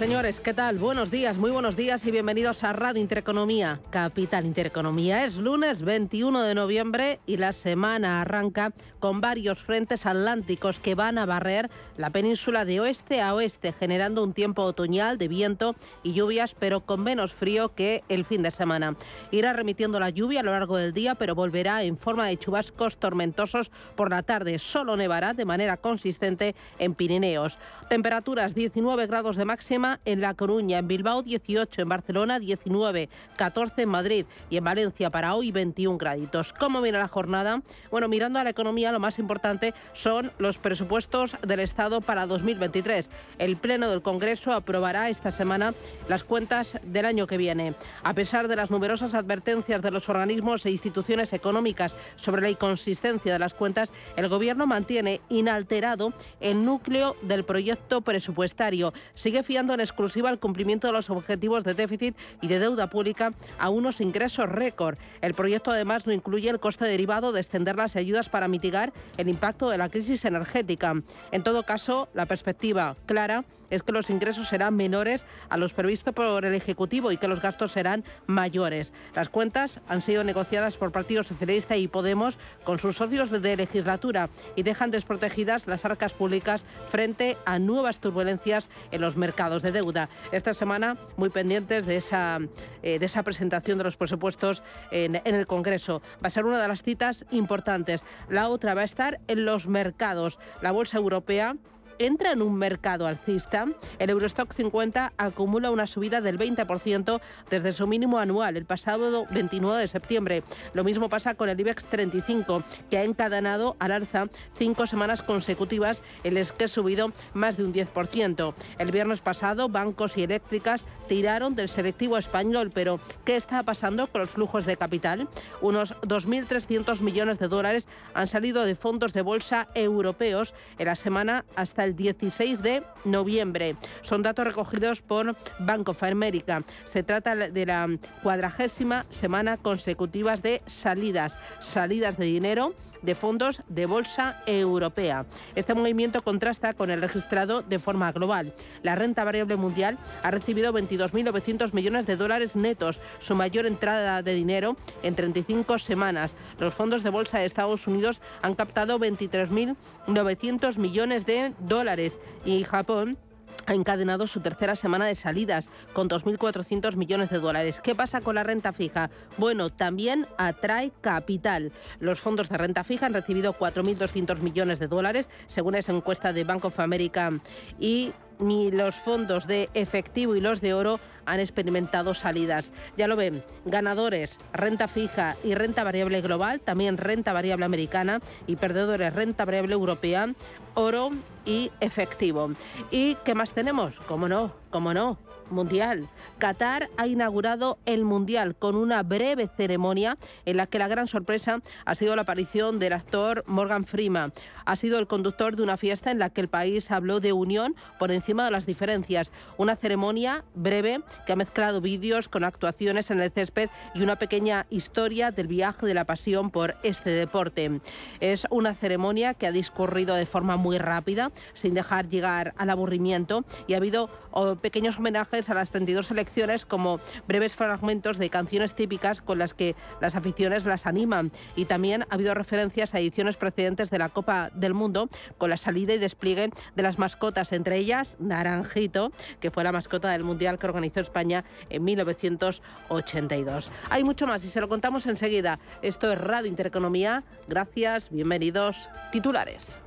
Señores, ¿qué tal? Buenos días, muy buenos días y bienvenidos a Radio Intereconomía, Capital Intereconomía. Es lunes 21 de noviembre y la semana arranca con varios frentes atlánticos que van a barrer la península de oeste a oeste, generando un tiempo otoñal de viento y lluvias, pero con menos frío que el fin de semana. Irá remitiendo la lluvia a lo largo del día, pero volverá en forma de chubascos tormentosos por la tarde. Solo nevará de manera consistente en Pirineos. Temperaturas 19 grados de máxima en La Coruña, en Bilbao 18, en Barcelona 19, 14 en Madrid y en Valencia para hoy 21 graditos. ¿Cómo viene la jornada? Bueno, mirando a la economía, lo más importante son los presupuestos del Estado para 2023. El Pleno del Congreso aprobará esta semana las cuentas del año que viene. A pesar de las numerosas advertencias de los organismos e instituciones económicas sobre la inconsistencia de las cuentas, el Gobierno mantiene inalterado el núcleo del proyecto presupuestario. Sigue fiando en exclusiva el cumplimiento de los objetivos de déficit y de deuda pública a unos ingresos récord. El proyecto además no incluye el coste derivado de extender las ayudas para mitigar el impacto de la crisis energética. En todo caso, la perspectiva clara es que los ingresos serán menores a los previstos por el Ejecutivo y que los gastos serán mayores. Las cuentas han sido negociadas por Partido Socialista y Podemos con sus socios de legislatura y dejan desprotegidas las arcas públicas frente a nuevas turbulencias en los mercados de deuda. Esta semana muy pendientes de esa, eh, de esa presentación de los presupuestos en, en el Congreso. Va a ser una de las citas importantes. La otra va a estar en los mercados. La Bolsa Europea entra en un mercado alcista, el Eurostock 50 acumula una subida del 20% desde su mínimo anual el pasado 29 de septiembre. Lo mismo pasa con el IBEX 35, que ha encadenado al alza cinco semanas consecutivas en las que ha subido más de un 10%. El viernes pasado, bancos y eléctricas tiraron del selectivo español, pero ¿qué está pasando con los flujos de capital? Unos 2.300 millones de dólares han salido de fondos de bolsa europeos en la semana hasta el 16 de noviembre. Son datos recogidos por Bank of America. Se trata de la cuadragésima semana consecutivas de salidas, salidas de dinero de fondos de bolsa europea. Este movimiento contrasta con el registrado de forma global. La renta variable mundial ha recibido 22.900 millones de dólares netos, su mayor entrada de dinero en 35 semanas. Los fondos de bolsa de Estados Unidos han captado 23.900 millones de dólares y Japón ha encadenado su tercera semana de salidas con 2.400 millones de dólares. ¿Qué pasa con la renta fija? Bueno, también atrae capital. Los fondos de renta fija han recibido 4.200 millones de dólares, según esa encuesta de Bank of America y los fondos de efectivo y los de oro han experimentado salidas. Ya lo ven, ganadores, renta fija y renta variable global, también renta variable americana y perdedores, renta variable europea, oro y efectivo. ¿Y qué más tenemos? ¿Cómo no? ¿Cómo no? Mundial. Qatar ha inaugurado el Mundial con una breve ceremonia en la que la gran sorpresa ha sido la aparición del actor Morgan Freeman. Ha sido el conductor de una fiesta en la que el país habló de unión por encima de las diferencias. Una ceremonia breve que ha mezclado vídeos con actuaciones en el césped y una pequeña historia del viaje de la pasión por este deporte. Es una ceremonia que ha discurrido de forma muy rápida, sin dejar llegar al aburrimiento, y ha habido oh, pequeños homenajes a las 32 selecciones como breves fragmentos de canciones típicas con las que las aficiones las animan. Y también ha habido referencias a ediciones precedentes de la Copa del Mundo con la salida y despliegue de las mascotas, entre ellas Naranjito, que fue la mascota del Mundial que organizó España en 1982. Hay mucho más y se lo contamos enseguida. Esto es Radio Intereconomía. Gracias, bienvenidos. Titulares.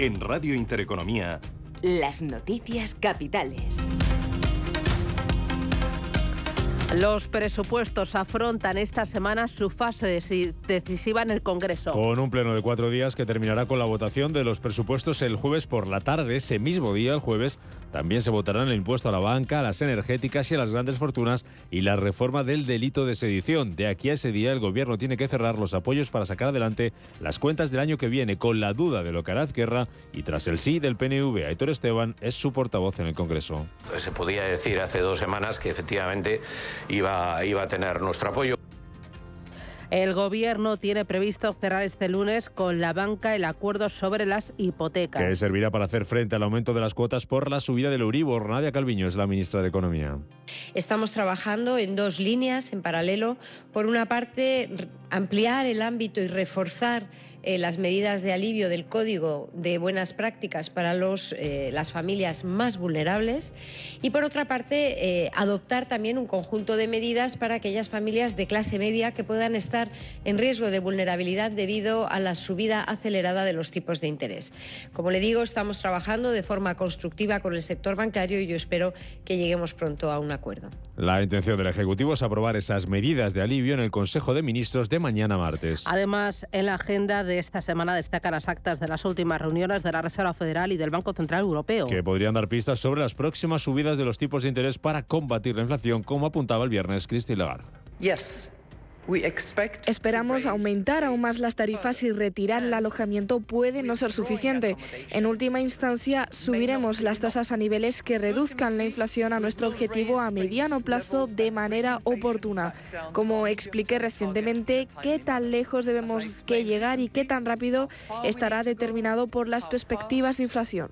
En Radio Intereconomía. Las noticias capitales. Los presupuestos afrontan esta semana su fase decisiva en el Congreso. Con un pleno de cuatro días que terminará con la votación de los presupuestos el jueves por la tarde. Ese mismo día, el jueves, también se votarán el impuesto a la banca, a las energéticas y a las grandes fortunas y la reforma del delito de sedición. De aquí a ese día, el Gobierno tiene que cerrar los apoyos para sacar adelante las cuentas del año que viene, con la duda de lo que hará Azquerra y tras el sí del PNV. Aitor Esteban es su portavoz en el Congreso. Se podía decir hace dos semanas que efectivamente iba, iba a tener nuestro apoyo. El Gobierno tiene previsto cerrar este lunes con la banca el acuerdo sobre las hipotecas. Que servirá para hacer frente al aumento de las cuotas por la subida del Euribor. Nadia Calviño es la ministra de Economía. Estamos trabajando en dos líneas en paralelo. Por una parte, ampliar el ámbito y reforzar eh, las medidas de alivio del Código de Buenas Prácticas para eh, las familias más vulnerables y, por otra parte, eh, adoptar también un conjunto de medidas para aquellas familias de clase media que puedan estar en riesgo de vulnerabilidad debido a la subida acelerada de los tipos de interés. Como le digo, estamos trabajando de forma constructiva con el sector bancario y yo espero que lleguemos pronto a un acuerdo. La intención del Ejecutivo es aprobar esas medidas de alivio en el Consejo de Ministros de mañana martes. Además, en la agenda de esta semana destacan las actas de las últimas reuniones de la Reserva Federal y del Banco Central Europeo. Que podrían dar pistas sobre las próximas subidas de los tipos de interés para combatir la inflación, como apuntaba el viernes Christine Lagarde. Esperamos aumentar aún más las tarifas y retirar el alojamiento puede no ser suficiente. En última instancia, subiremos las tasas a niveles que reduzcan la inflación a nuestro objetivo a mediano plazo de manera oportuna. Como expliqué recientemente, qué tan lejos debemos que llegar y qué tan rápido estará determinado por las perspectivas de inflación.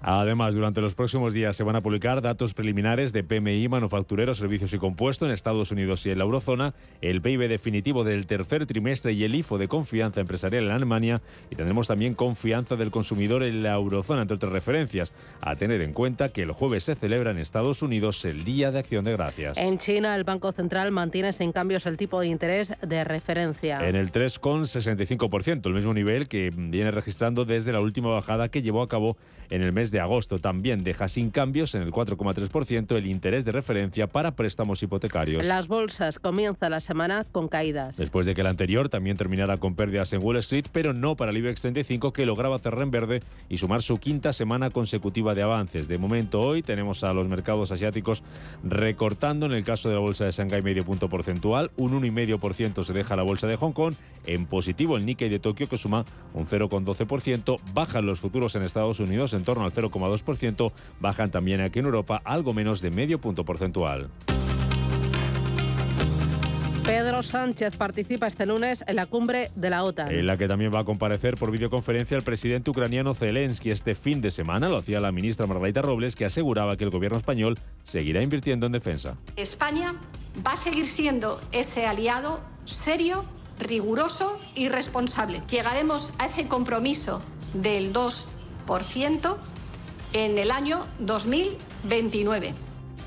Además, durante los próximos días se van a publicar datos preliminares de PMI, manufactureros, servicios y compuestos en Estados Unidos y en la eurozona, el PIB definitivo del tercer trimestre y el IFO de confianza empresarial en Alemania y tendremos también confianza del consumidor en la eurozona, entre otras referencias. A tener en cuenta que el jueves se celebra en Estados Unidos el Día de Acción de Gracias. En China, el Banco Central mantiene sin cambios el tipo de interés de referencia. En el 3,65%, el mismo nivel que viene registrando desde la última bajada que llevó a cabo en el mes de agosto. También deja sin cambios en el 4,3% el interés de referencia para préstamos hipotecarios. Las bolsas comienzan la semana con caídas. Después de que el anterior también terminara con pérdidas en Wall Street, pero no para el IBEX 35 que lograba cerrar en verde y sumar su quinta semana consecutiva de avances. De momento hoy tenemos a los mercados asiáticos recortando en el caso de la bolsa de Shanghai medio punto porcentual, un 1,5% se deja la bolsa de Hong Kong, en positivo el Nikkei de Tokio que suma un 0,12%, bajan los futuros en Estados Unidos en torno al 0,2%, bajan también aquí en Europa algo menos de medio punto porcentual. Pedro Sánchez participa este lunes en la cumbre de la OTAN. En la que también va a comparecer por videoconferencia el presidente ucraniano Zelensky. Este fin de semana lo hacía la ministra Margarita Robles, que aseguraba que el gobierno español seguirá invirtiendo en defensa. España va a seguir siendo ese aliado serio, riguroso y responsable. Llegaremos a ese compromiso del 2% en el año 2029.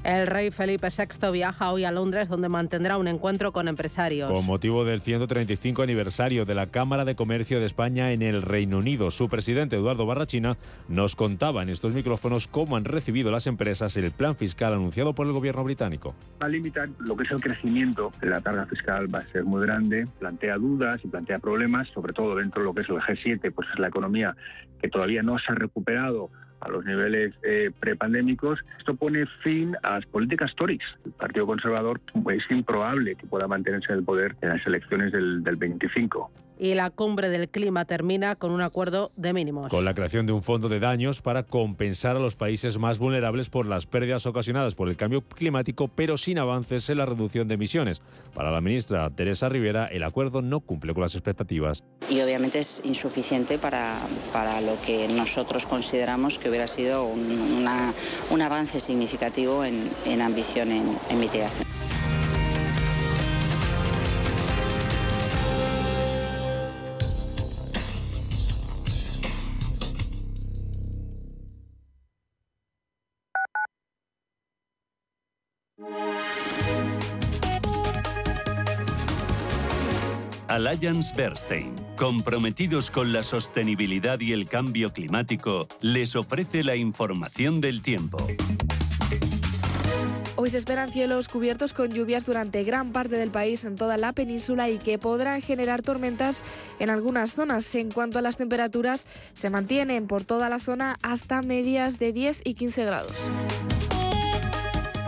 El rey Felipe VI viaja hoy a Londres donde mantendrá un encuentro con empresarios. Con motivo del 135 aniversario de la Cámara de Comercio de España en el Reino Unido, su presidente Eduardo Barrachina nos contaba en estos micrófonos cómo han recibido las empresas el plan fiscal anunciado por el gobierno británico. Va a limitar lo que es el crecimiento la carga fiscal, va a ser muy grande, plantea dudas y plantea problemas, sobre todo dentro de lo que es el G7, pues es la economía que todavía no se ha recuperado a los niveles eh, prepandémicos, esto pone fin a las políticas Tories. El Partido Conservador es improbable que pueda mantenerse en el poder en las elecciones del, del 25 y la cumbre del clima termina con un acuerdo de mínimos. Con la creación de un fondo de daños para compensar a los países más vulnerables por las pérdidas ocasionadas por el cambio climático, pero sin avances en la reducción de emisiones. Para la ministra Teresa Rivera, el acuerdo no cumple con las expectativas. Y obviamente es insuficiente para, para lo que nosotros consideramos que hubiera sido un, un avance significativo en, en ambición en, en mitigación. Alliance Bernstein, comprometidos con la sostenibilidad y el cambio climático, les ofrece la información del tiempo. pues esperan cielos cubiertos con lluvias durante gran parte del país en toda la península y que podrán generar tormentas en algunas zonas. En cuanto a las temperaturas, se mantienen por toda la zona hasta medias de 10 y 15 grados.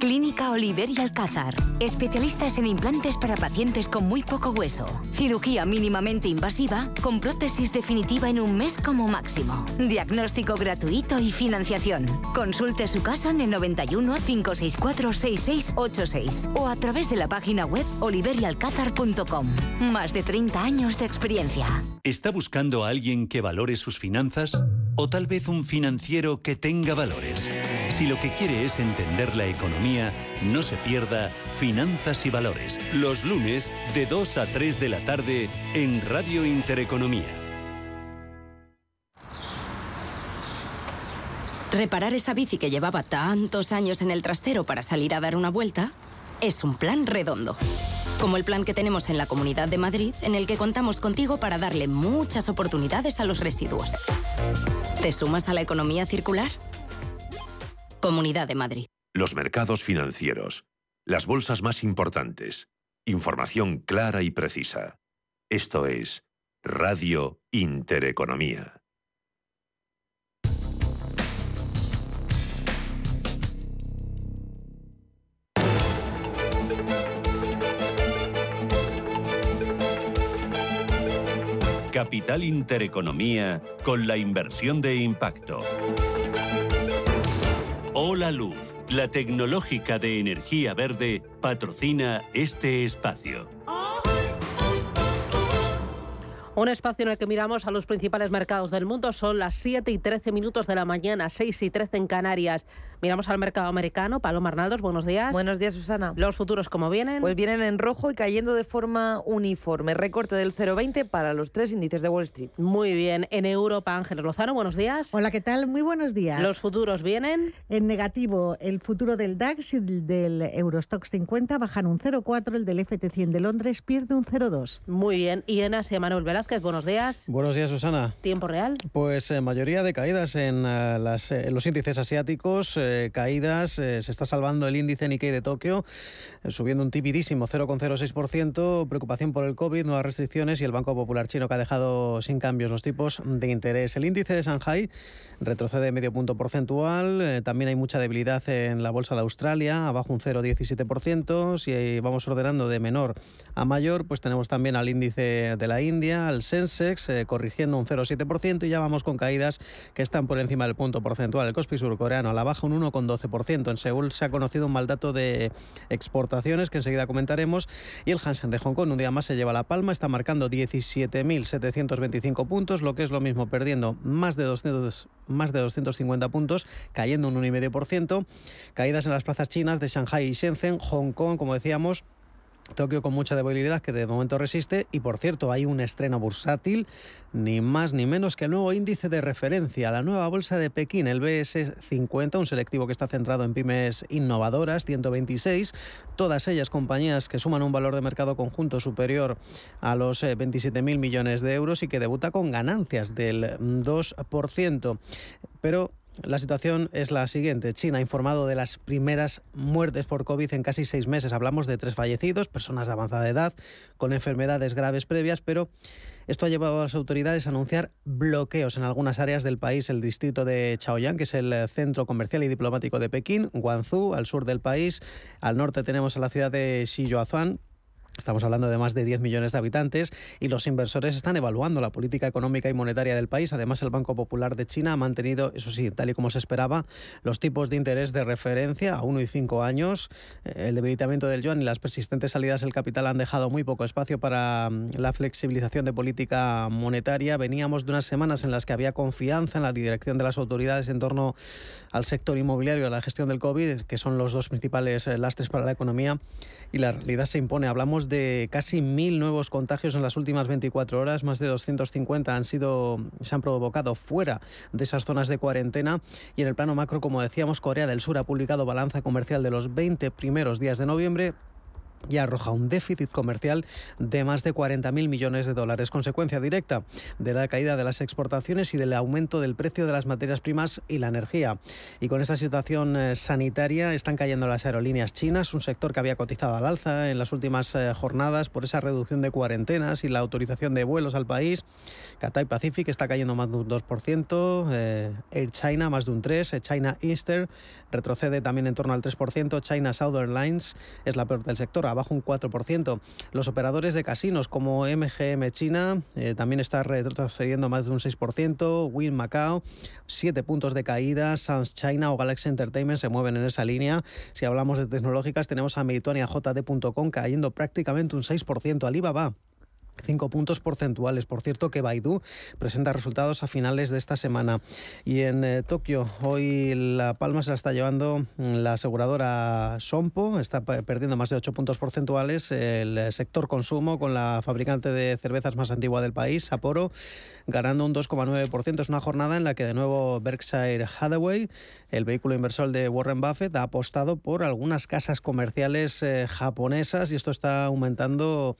Clínica Oliver y Alcázar. Especialistas en implantes para pacientes con muy poco hueso. Cirugía mínimamente invasiva con prótesis definitiva en un mes como máximo. Diagnóstico gratuito y financiación. Consulte su caso en el 91 564 6686 o a través de la página web oliverialcázar.com. Más de 30 años de experiencia. ¿Está buscando a alguien que valore sus finanzas? ¿O tal vez un financiero que tenga valores? Si lo que quiere es entender la economía, no se pierda Finanzas y Valores, los lunes de 2 a 3 de la tarde en Radio Intereconomía. Reparar esa bici que llevaba tantos años en el trastero para salir a dar una vuelta es un plan redondo. Como el plan que tenemos en la Comunidad de Madrid, en el que contamos contigo para darle muchas oportunidades a los residuos. ¿Te sumas a la economía circular? Comunidad de Madrid. Los mercados financieros. Las bolsas más importantes. Información clara y precisa. Esto es Radio Intereconomía. Capital Intereconomía con la inversión de impacto. Hola Luz, la tecnológica de energía verde, patrocina este espacio. Un espacio en el que miramos a los principales mercados del mundo. Son las 7 y 13 minutos de la mañana, 6 y 13 en Canarias. Miramos al mercado americano. Paloma Arnaldos, buenos días. Buenos días, Susana. ¿Los futuros cómo vienen? Pues vienen en rojo y cayendo de forma uniforme. Recorte del 0,20 para los tres índices de Wall Street. Muy bien. En Europa, Ángeles Lozano, buenos días. Hola, ¿qué tal? Muy buenos días. ¿Los futuros vienen? En negativo, el futuro del DAX y el del Eurostox 50 bajan un 0,4, el del FT100 de Londres pierde un 0,2. Muy bien. Y en Asia, Manuel Velázquez, buenos días. Buenos días, Susana. ¿Tiempo real? Pues eh, mayoría de caídas en, uh, las, eh, los índices asiáticos, eh, caídas eh, se está salvando el índice Nikkei de Tokio, eh, subiendo un tipidísimo 0,06%, preocupación por el COVID, nuevas restricciones y el Banco Popular Chino que ha dejado sin cambios los tipos de interés. El índice de Shanghai retrocede medio punto porcentual, eh, también hay mucha debilidad en la bolsa de Australia, abajo un 0,17%, si vamos ordenando de menor a mayor, pues tenemos también al índice de la India, al Sensex, corrigiendo un 0,7% y ya vamos con caídas que están por encima del punto porcentual. El Kospi surcoreano a la baja un 1,12%. En Seúl se ha conocido un mal dato de exportaciones que enseguida comentaremos y el Hansen de Hong Kong un día más se lleva la palma, está marcando 17.725 puntos, lo que es lo mismo perdiendo más de 200 más de 250 puntos, cayendo un 1,5%. Caídas en las plazas chinas de Shanghai y Shenzhen, Hong Kong, como decíamos, Tokio con mucha debilidad que de momento resiste y por cierto hay un estreno bursátil ni más ni menos que el nuevo índice de referencia, la nueva bolsa de Pekín, el BS50, un selectivo que está centrado en pymes innovadoras, 126, todas ellas compañías que suman un valor de mercado conjunto superior a los 27.000 millones de euros y que debuta con ganancias del 2%. Pero La situación es la siguiente. China ha informado de las primeras muertes por COVID en casi seis meses. Hablamos de tres fallecidos, personas de avanzada edad, con enfermedades graves previas, pero esto ha llevado a las autoridades a anunciar bloqueos en algunas áreas del país. El distrito de Chaoyang, que es el centro comercial y diplomático de Pekín, Guangzhou, al sur del país. Al norte tenemos a la ciudad de Shijiazhuang, Estamos hablando de más de 10 millones de habitantes y los inversores están evaluando la política económica y monetaria del país. Además, el Banco Popular de China ha mantenido, eso sí, tal y como se esperaba, los tipos de interés de referencia a 1 y 5 años. Eh, el debilitamiento del yuan y las persistentes salidas del capital han dejado muy poco espacio para mm, la flexibilización de política monetaria. Veníamos de unas semanas en las que había confianza en la dirección de las autoridades en torno al sector inmobiliario y a la gestión del COVID, que son los dos principales eh, lastres para la economía, y la realidad se impone. Hablamos de casi mil nuevos contagios en las últimas 24 horas, más de 250 han sido, se han provocado fuera de esas zonas de cuarentena y en el plano macro, como decíamos, Corea del Sur ha publicado balanza comercial de los 20 primeros días de noviembre y arroja un déficit comercial de más de 40.000 millones de dólares, consecuencia directa de la caída de las exportaciones y del aumento del precio de las materias primas y la energía. Y con esta situación eh, sanitaria están cayendo las aerolíneas chinas, un sector que había cotizado al alza en las últimas eh, jornadas por esa reducción de cuarentenas y la autorización de vuelos al país. Cathay Pacific está cayendo más de un 2%, eh, Air China más de un 3%, China Eastern retrocede también en torno al 3%, China Southern Lines es la peor del sector abajo un 4%. Los operadores de casinos como MGM China eh, también está retrocediendo más de un 6%, Win Macao 7 puntos de caída, Sans China o Galaxy Entertainment se mueven en esa línea. Si hablamos de tecnológicas tenemos a Meditonia JD.com cayendo prácticamente un 6%, Alibaba Cinco puntos porcentuales. Por cierto, que Baidu presenta resultados a finales de esta semana. Y en eh, Tokio, hoy la palma se la está llevando la aseguradora Sompo, está perdiendo más de 8 puntos porcentuales. El sector consumo, con la fabricante de cervezas más antigua del país, Sapporo, ganando un 2,9%. Es una jornada en la que de nuevo Berkshire Hathaway, el vehículo inversor de Warren Buffett, ha apostado por algunas casas comerciales eh, japonesas y esto está aumentando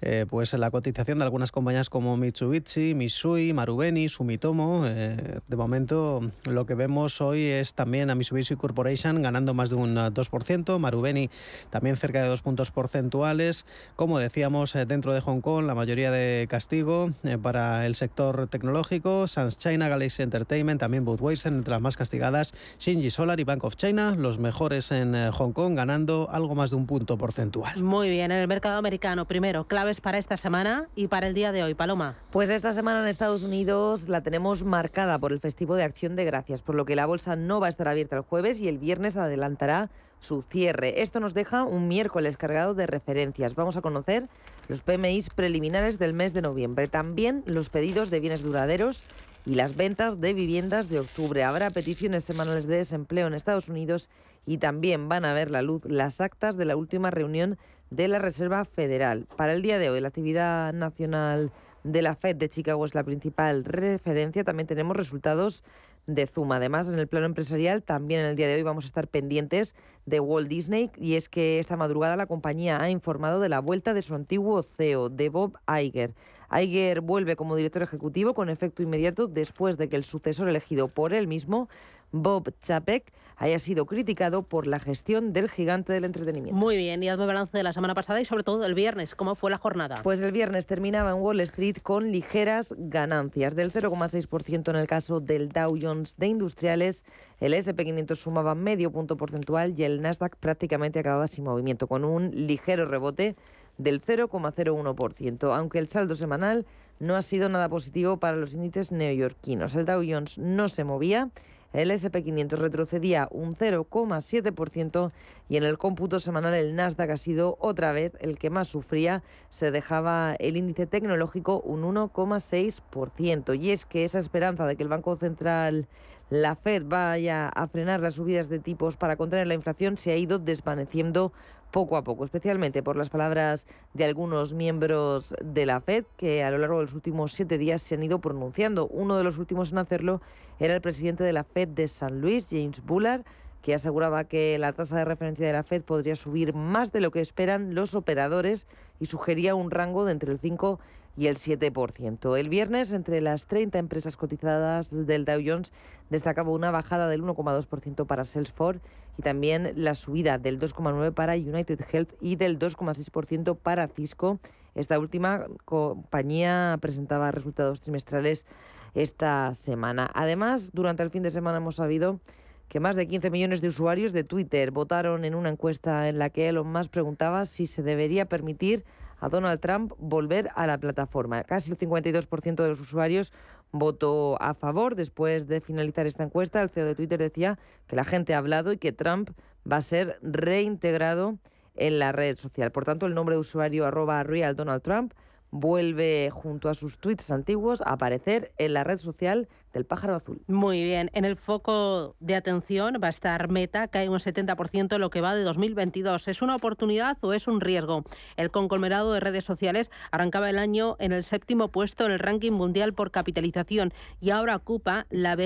eh, pues la cotización de algunas compañías como Mitsubishi, Mitsui, Marubeni, Sumitomo. Eh, de momento lo que vemos hoy es también a Mitsubishi Corporation ganando más de un 2%, Marubeni también cerca de dos puntos porcentuales. Como decíamos, eh, dentro de Hong Kong la mayoría de castigo para el sector tecnológico, Sans China, Galaxy Entertainment, también Budweiser entre las más castigadas, Shinji Solar y Bank of China, los mejores en Hong Kong ganando algo más de un punto porcentual. Muy bien, en el mercado americano primero, clave para esta semana y para el día de hoy, Paloma? Pues esta semana en Estados Unidos la tenemos marcada por el festivo de Acción de Gracias, por lo que la bolsa no va a estar abierta el jueves y el viernes adelantará su cierre. Esto nos deja un miércoles cargado de referencias. Vamos a conocer los PMIs preliminares del mes de noviembre, también los pedidos de bienes duraderos y las ventas de viviendas de octubre. Habrá peticiones semanales de desempleo en Estados Unidos y también van a ver la luz las actas de la última reunión de la Reserva Federal. Para el día de hoy, la actividad nacional de la Fed de Chicago es la principal referencia. También tenemos resultados de Zuma. Además, en el plano empresarial, también en el día de hoy vamos a estar pendientes de Walt Disney y es que esta madrugada la compañía ha informado de la vuelta de su antiguo CEO, de Bob Iger. Iger vuelve como director ejecutivo con efecto inmediato después de que el sucesor elegido por él mismo Bob Chapek haya sido criticado por la gestión del gigante del entretenimiento. Muy bien, y hazme balance de la semana pasada y sobre todo del viernes. ¿Cómo fue la jornada? Pues el viernes terminaba en Wall Street con ligeras ganancias del 0,6% en el caso del Dow Jones de Industriales. El SP500 sumaba medio punto porcentual y el Nasdaq prácticamente acababa sin movimiento, con un ligero rebote del 0,01%, aunque el saldo semanal no ha sido nada positivo para los índices neoyorquinos. El Dow Jones no se movía el SP500 retrocedía un 0,7% y en el cómputo semanal el Nasdaq ha sido otra vez el que más sufría. Se dejaba el índice tecnológico un 1,6%. Y es que esa esperanza de que el Banco Central la Fed vaya a frenar las subidas de tipos para contener la inflación se ha ido desvaneciendo poco a poco, especialmente por las palabras de algunos miembros de la Fed que a lo largo de los últimos siete días se han ido pronunciando. Uno de los últimos en hacerlo era el presidente de la Fed de San Luis, James Bullard, que aseguraba que la tasa de referencia de la Fed podría subir más de lo que esperan los operadores y sugería un rango de entre el 5 y el 7%. El viernes, entre las 30 empresas cotizadas del Dow Jones, destacaba una bajada del 1,2% para Salesforce y también la subida del 2,9% para United Health y del 2,6% para Cisco. Esta última compañía presentaba resultados trimestrales esta semana. Además, durante el fin de semana hemos sabido que más de 15 millones de usuarios de Twitter votaron en una encuesta en la que Elon Musk preguntaba si se debería permitir a Donald Trump volver a la plataforma. Casi el 52% de los usuarios votó a favor. Después de finalizar esta encuesta, el CEO de Twitter decía que la gente ha hablado y que Trump va a ser reintegrado en la red social. Por tanto, el nombre de usuario arroba real Donald Trump vuelve junto a sus tweets antiguos a aparecer en la red social del pájaro azul. Muy bien, en el foco de atención va a estar Meta, hay un 70% lo que va de 2022. ¿Es una oportunidad o es un riesgo? El conglomerado de redes sociales arrancaba el año en el séptimo puesto en el ranking mundial por capitalización y ahora ocupa la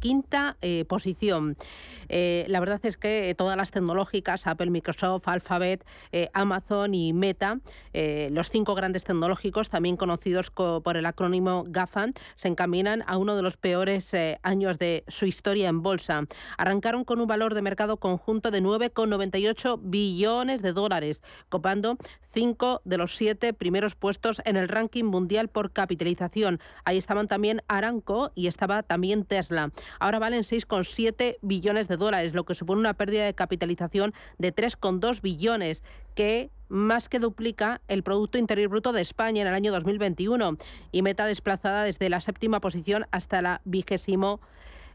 quinta eh, posición. Eh, la verdad es que todas las tecnológicas, Apple, Microsoft, Alphabet, eh, Amazon y Meta, los cinco grandes tecnológicos, también conocidos por el acrónimo GAFAN, se encaminan a uno de los peores eh, años de su historia en bolsa. Arrancaron con un valor de mercado conjunto de 9,98 billones de dólares, copando cinco de los siete primeros puestos en el ranking mundial por capitalización. Ahí estaban también Aranco y estaba también Tesla. Ahora valen 6,7 billones de dólares, lo que supone una pérdida de capitalización de 3,2 billones que más que duplica el Producto Interior Bruto de España en el año 2021 y meta desplazada desde la séptima posición hasta la vigésimo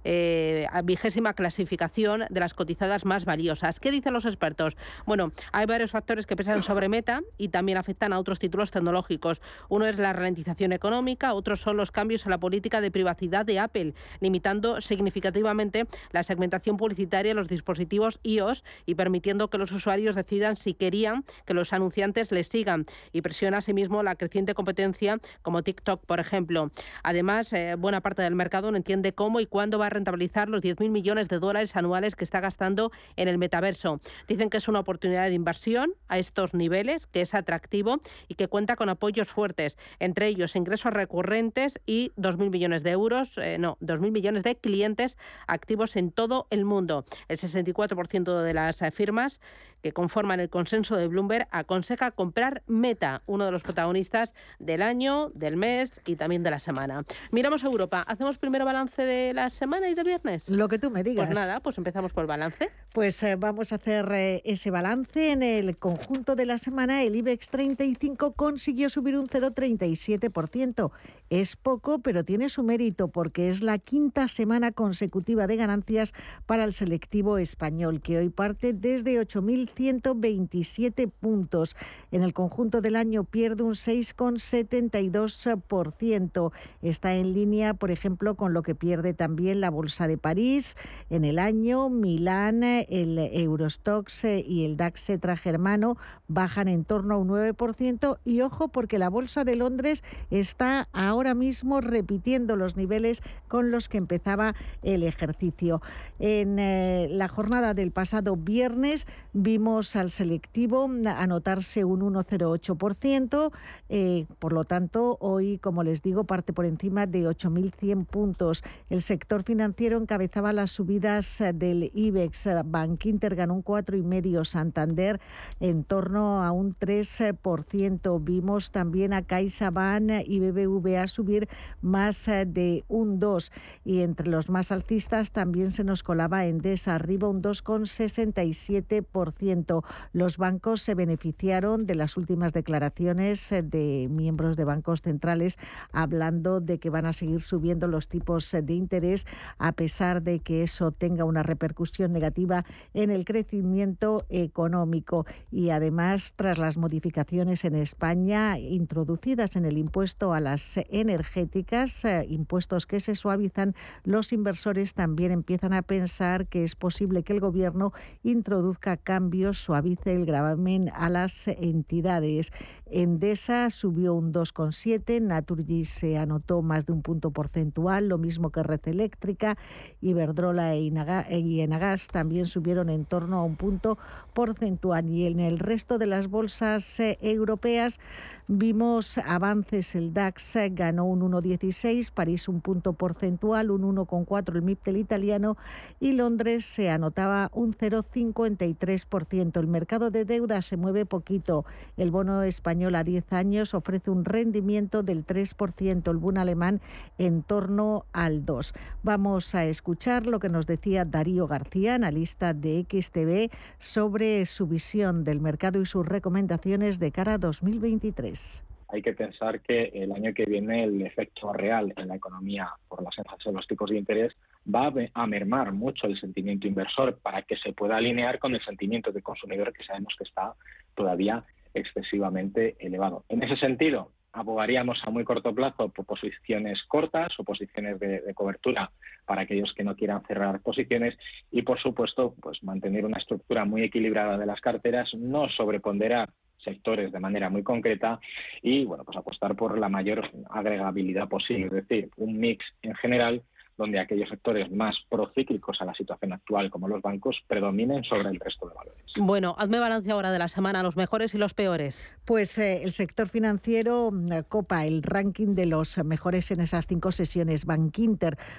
eh, vigésima clasificación de las cotizadas más valiosas. ¿Qué dicen los expertos? Bueno, hay varios factores que pesan sobre Meta y también afectan a otros títulos tecnológicos. Uno es la ralentización económica, otros son los cambios en la política de privacidad de Apple, limitando significativamente la segmentación publicitaria de los dispositivos iOS y permitiendo que los usuarios decidan si querían que los anunciantes les sigan y presiona asimismo la creciente competencia como TikTok, por ejemplo. Además, eh, buena parte del mercado no entiende cómo y cuándo va a rentabilizar los 10.000 millones de dólares anuales que está gastando en el metaverso. Dicen que es una oportunidad de inversión a estos niveles, que es atractivo y que cuenta con apoyos fuertes, entre ellos ingresos recurrentes y 2.000 millones de euros, eh, no, 2.000 millones de clientes activos en todo el mundo. El 64% de las firmas que conforman el consenso de Bloomberg aconseja comprar Meta, uno de los protagonistas del año, del mes y también de la semana. Miramos a Europa. ¿Hacemos primero balance de la semana y de viernes? Lo que tú me digas. Pues nada, pues empezamos por el balance. Pues eh, vamos a hacer eh, ese balance. En el conjunto de la semana, el IBEX 35 consiguió subir un 0,37%. Es poco, pero tiene su mérito porque es la quinta semana consecutiva de ganancias para el selectivo español, que hoy parte desde 8.127 puntos. En el conjunto del año pierde un 6,72%. Está en línea, por ejemplo, con lo que pierde también la Bolsa de París en el año. Milán, el Eurostox y el DAX germano bajan en torno a un 9%. Y ojo, porque la Bolsa de Londres está ahora mismo repitiendo los niveles con los que empezaba el ejercicio. En eh, la jornada del pasado viernes vimos al selectivo anotarse un 1,08%, eh, por lo tanto hoy, como les digo, parte por encima de 8.100 puntos. El sector financiero encabezaba las subidas del IBEX. Bank Inter ganó un 4,5%, Santander en torno a un 3%. Vimos también a CaixaBank y BBVA subir más eh, de un 2 y entre los más alcistas también se nos colaba Endesa, arriba un 2,67%. Los bancos se beneficiaron de las últimas declaraciones eh, de miembros de bancos centrales hablando de que van a seguir subiendo los tipos eh, de interés a pesar de que eso tenga una repercusión negativa en el crecimiento económico y además tras las modificaciones en España introducidas en el impuesto a las energéticas, eh, impuestos que se suavizan, los inversores también empiezan a pensar que es posible que el Gobierno introduzca cambios, suavice el gravamen a las entidades. Endesa subió un 2,7, Naturgy se anotó más de un punto porcentual, lo mismo que Red Eléctrica, Iberdrola y Enagas también subieron en torno a un punto porcentual. Y en el resto de las bolsas eh, europeas, Vimos avances, el DAX ganó un 1,16, París un punto porcentual, un 1,4 el MIP del italiano y Londres se anotaba un 0,53%. El mercado de deuda se mueve poquito. El bono español a 10 años ofrece un rendimiento del 3%, el bono alemán en torno al 2%. Vamos a escuchar lo que nos decía Darío García, analista de XTV, sobre su visión del mercado y sus recomendaciones de cara a 2023 hay que pensar que el año que viene el efecto real en la economía por las alzas de los tipos de interés va a mermar mucho el sentimiento inversor para que se pueda alinear con el sentimiento de consumidor que sabemos que está todavía excesivamente elevado. En ese sentido, abogaríamos a muy corto plazo por posiciones cortas o posiciones de, cobertura para aquellos que no quieran cerrar posiciones y, por supuesto, pues mantener una estructura muy equilibrada de las carteras, no sobreponderar sectores de manera muy concreta y, bueno, pues apostar por la mayor agregabilidad posible, es decir, un mix en general donde aquellos sectores más procíclicos a la situación actual, como los bancos, predominen sobre el resto de valores. Bueno, hazme balance ahora de la semana, los mejores y los peores. Pues eh, el sector financiero mm, copa el ranking de los mejores en esas cinco sesiones. Bank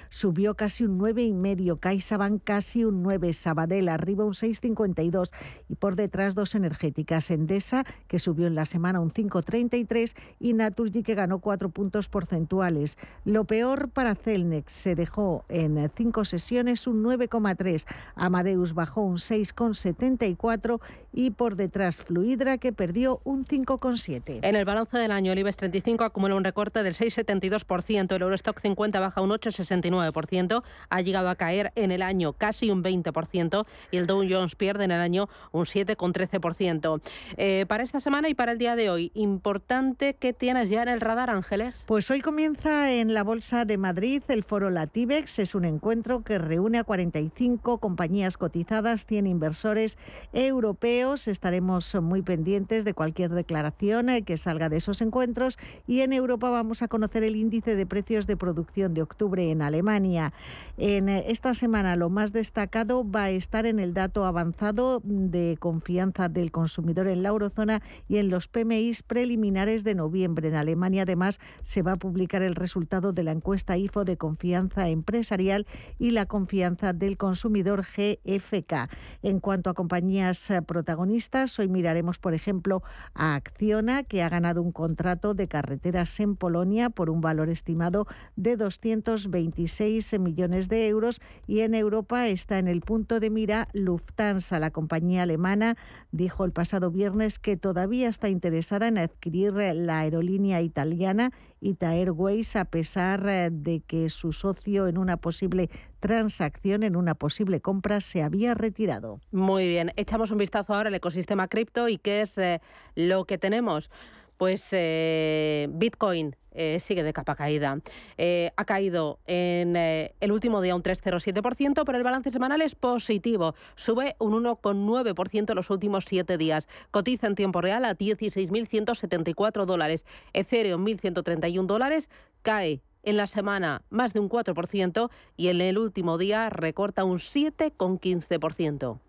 subió casi un 9,5, CaixaBank casi un 9, Sabadell arriba un 6,52 y por detrás dos energéticas, Endesa que subió en la semana un 5,33 y Naturgy que ganó cuatro puntos porcentuales. Lo peor para Celnex se dejó dejó en cinco sesiones un 9,3. Amadeus bajó un 6,74 y por detrás Fluidra que perdió un 5,7. En el balance del año el IBEX 35 acumula un recorte del 6,72%, el Eurostock 50 baja un 8,69%, ha llegado a caer en el año casi un 20% y el Dow Jones pierde en el año un 7,13%. Eh, para esta semana y para el día de hoy, importante que tienes ya en el radar, Ángeles. Pues hoy comienza en la Bolsa de Madrid el foro latino IBEX es un encuentro que reúne a 45 compañías cotizadas, 100 inversores europeos. Estaremos muy pendientes de cualquier declaración eh, que salga de esos encuentros y en Europa vamos a conocer el índice de precios de producción de octubre en Alemania. En eh, esta semana lo más destacado va a estar en el dato avanzado de confianza del consumidor en la eurozona y en los PMIs preliminares de noviembre. En Alemania además se va a publicar el resultado de la encuesta IFO de confianza empresarial y la confianza del consumidor GFK. En cuanto a compañías eh, protagonistas, hoy miraremos, por ejemplo, a Acciona, que ha ganado un contrato de carreteras en Polonia por un valor estimado de 226 millones de euros y en Europa está en el punto de mira Lufthansa. La compañía alemana dijo el pasado viernes que todavía está interesada en adquirir la aerolínea italiana Ita Airways a pesar eh, de que su socio en una posible transacción, en una posible compra, se había retirado. Muy bien, echamos un vistazo ahora al ecosistema cripto y qué es eh, lo que tenemos. Pues eh, Bitcoin eh, sigue de capa caída. Eh, ha caído en el último día un 3,07%, pero el balance semanal es positivo. Sube un 1,9% en los últimos siete días. Cotiza en tiempo real a 16.174 dólares. Ethereum 1.131 dólares. Cae en la semana más de un 4% y en el último día recorta un 7,15%.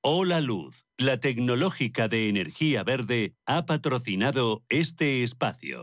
Hola Luz, la tecnológica de energía verde, ha patrocinado este espacio.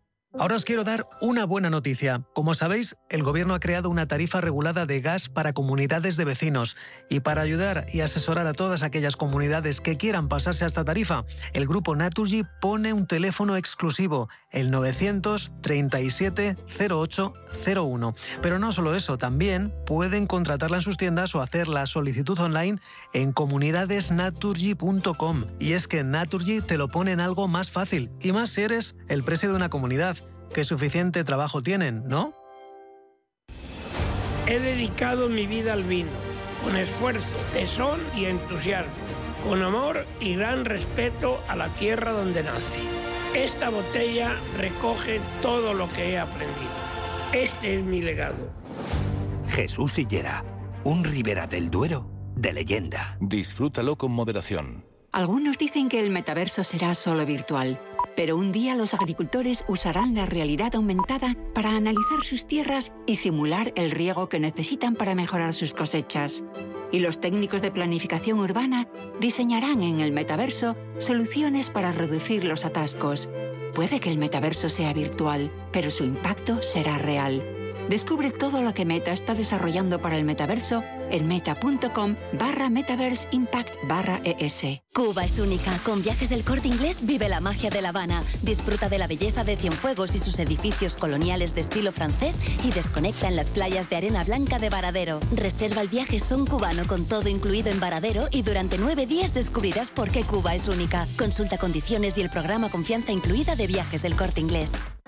Ahora os quiero dar una buena noticia. Como sabéis, el gobierno ha creado una tarifa regulada de gas para comunidades de vecinos. Y para ayudar y asesorar a todas aquellas comunidades que quieran pasarse a esta tarifa, el grupo Naturgy pone un teléfono exclusivo, el 937 0801. Pero no solo eso, también pueden contratarla en sus tiendas o hacer la solicitud online en comunidadesnaturgy.com. Y es que Naturgy te lo pone en algo más fácil, y más si eres el precio de una comunidad que suficiente trabajo tienen, ¿no? He dedicado mi vida al vino, con esfuerzo, tesón y entusiasmo, con amor y gran respeto a la tierra donde nací. Esta botella recoge todo lo que he aprendido Este es mi legado. Jesús Sillera, un Ribera del Duero de leyenda. Disfrútalo con moderación. Algunos dicen que el metaverso será solo virtual, pero un día los agricultores usarán la realidad aumentada para analizar sus tierras y simular el riego que necesitan para mejorar sus cosechas. Y los técnicos de planificación urbana diseñarán en el metaverso soluciones para reducir los atascos. Puede que el metaverso sea virtual, pero su impacto será real. Descubre todo lo que Meta está desarrollando para el metaverso en meta.com barra metaverse impact barra ES. Cuba es única. Con viajes del corte inglés vive la magia de La Habana. Disfruta de la belleza de Cienfuegos y sus edificios coloniales de estilo francés y desconecta en las playas de arena blanca de Varadero. Reserva el viaje son cubano con todo incluido en Varadero y durante nueve días descubrirás por qué Cuba es única. Consulta condiciones y el programa Confianza incluida de viajes del corte inglés.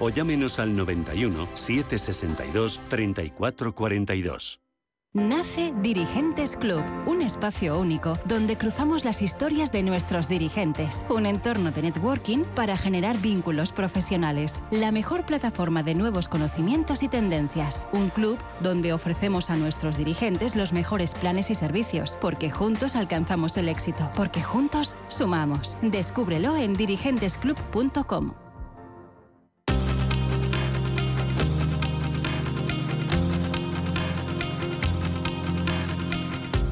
o llámenos al 91 762 3442. Nace Dirigentes Club, un espacio único donde cruzamos las historias de nuestros dirigentes, un entorno de networking para generar vínculos profesionales, la mejor plataforma de nuevos conocimientos y tendencias, un club donde ofrecemos a nuestros dirigentes los mejores planes y servicios, porque juntos alcanzamos el éxito, porque juntos sumamos. Descúbrelo en dirigentesclub.com.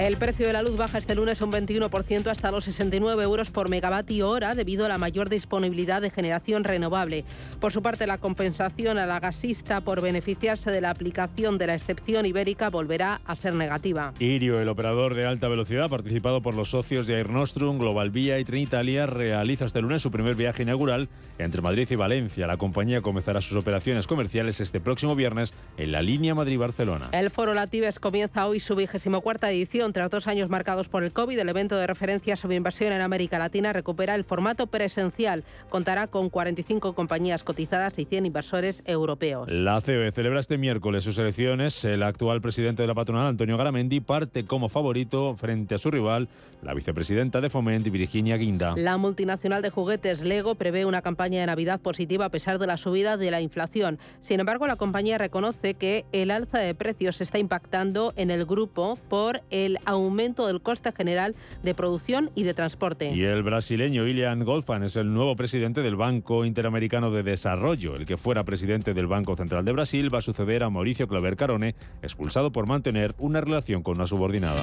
El precio de la luz baja este lunes un 21% hasta los 69 euros por megavatio hora debido a la mayor disponibilidad de generación renovable. Por su parte, la compensación a la gasista por beneficiarse de la aplicación de la excepción ibérica volverá a ser negativa. Irio, el operador de alta velocidad participado por los socios de Air Nostrum, Global Vía y Trenitalia, realiza este lunes su primer viaje inaugural entre Madrid y Valencia. La compañía comenzará sus operaciones comerciales este próximo viernes en la línea Madrid-Barcelona. El Foro Latives comienza hoy su vigésimo cuarta edición tras dos años marcados por el COVID, el evento de referencia sobre inversión en América Latina recupera el formato presencial. Contará con 45 compañías cotizadas y 100 inversores europeos. La COE celebra este miércoles sus elecciones. El actual presidente de la patronal, Antonio Garamendi, parte como favorito frente a su rival, la vicepresidenta de Foment, Virginia Guinda. La multinacional de juguetes Lego prevé una campaña de Navidad positiva a pesar de la subida de la inflación. Sin embargo, la compañía reconoce que el alza de precios está impactando en el grupo por el aumento del coste general de producción y de transporte. Y el brasileño Ilian Golfan es el nuevo presidente del Banco Interamericano de Desarrollo. El que fuera presidente del Banco Central de Brasil va a suceder a Mauricio Claver Carone, expulsado por mantener una relación con una subordinada.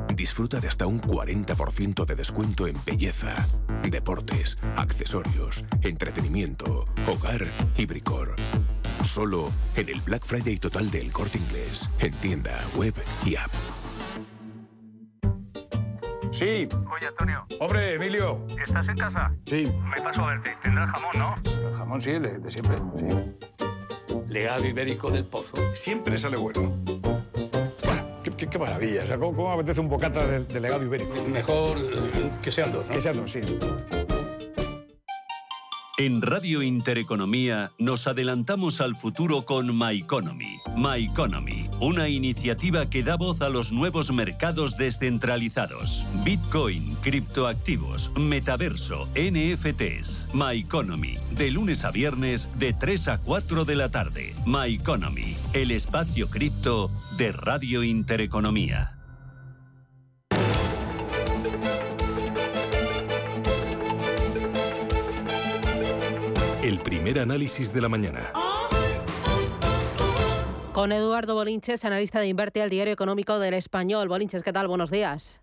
Disfruta de hasta un 40% de descuento en belleza, deportes, accesorios, entretenimiento, hogar y bricor. Solo en el Black Friday total del Corte Inglés, en tienda, web y app. Sí. Oye, Antonio. Hombre, Emilio. ¿Estás en casa? Sí. Me paso a verte. Tendrás jamón, ¿no? El jamón sí, de, de siempre, sí. Legado ibérico del pozo. Siempre sale bueno. Qué, maravilla. O sea, ¿cómo, cómo me apetece un bocata de, de legado ibérico? Mejor eh, que sean dos, ¿no? Que sean dos, sí. En Radio Intereconomía nos adelantamos al futuro con My Economy. My Economy, una iniciativa que da voz a los nuevos mercados descentralizados. Bitcoin, criptoactivos, metaverso, NFTs. My Economy, de lunes a viernes de 3 a 4 de la tarde. My Economy, el espacio cripto de Radio Intereconomía. El primer análisis de la mañana. Con Eduardo Bolinches, analista de Inverte al Diario Económico del Español. Bolinches, ¿qué tal? Buenos días.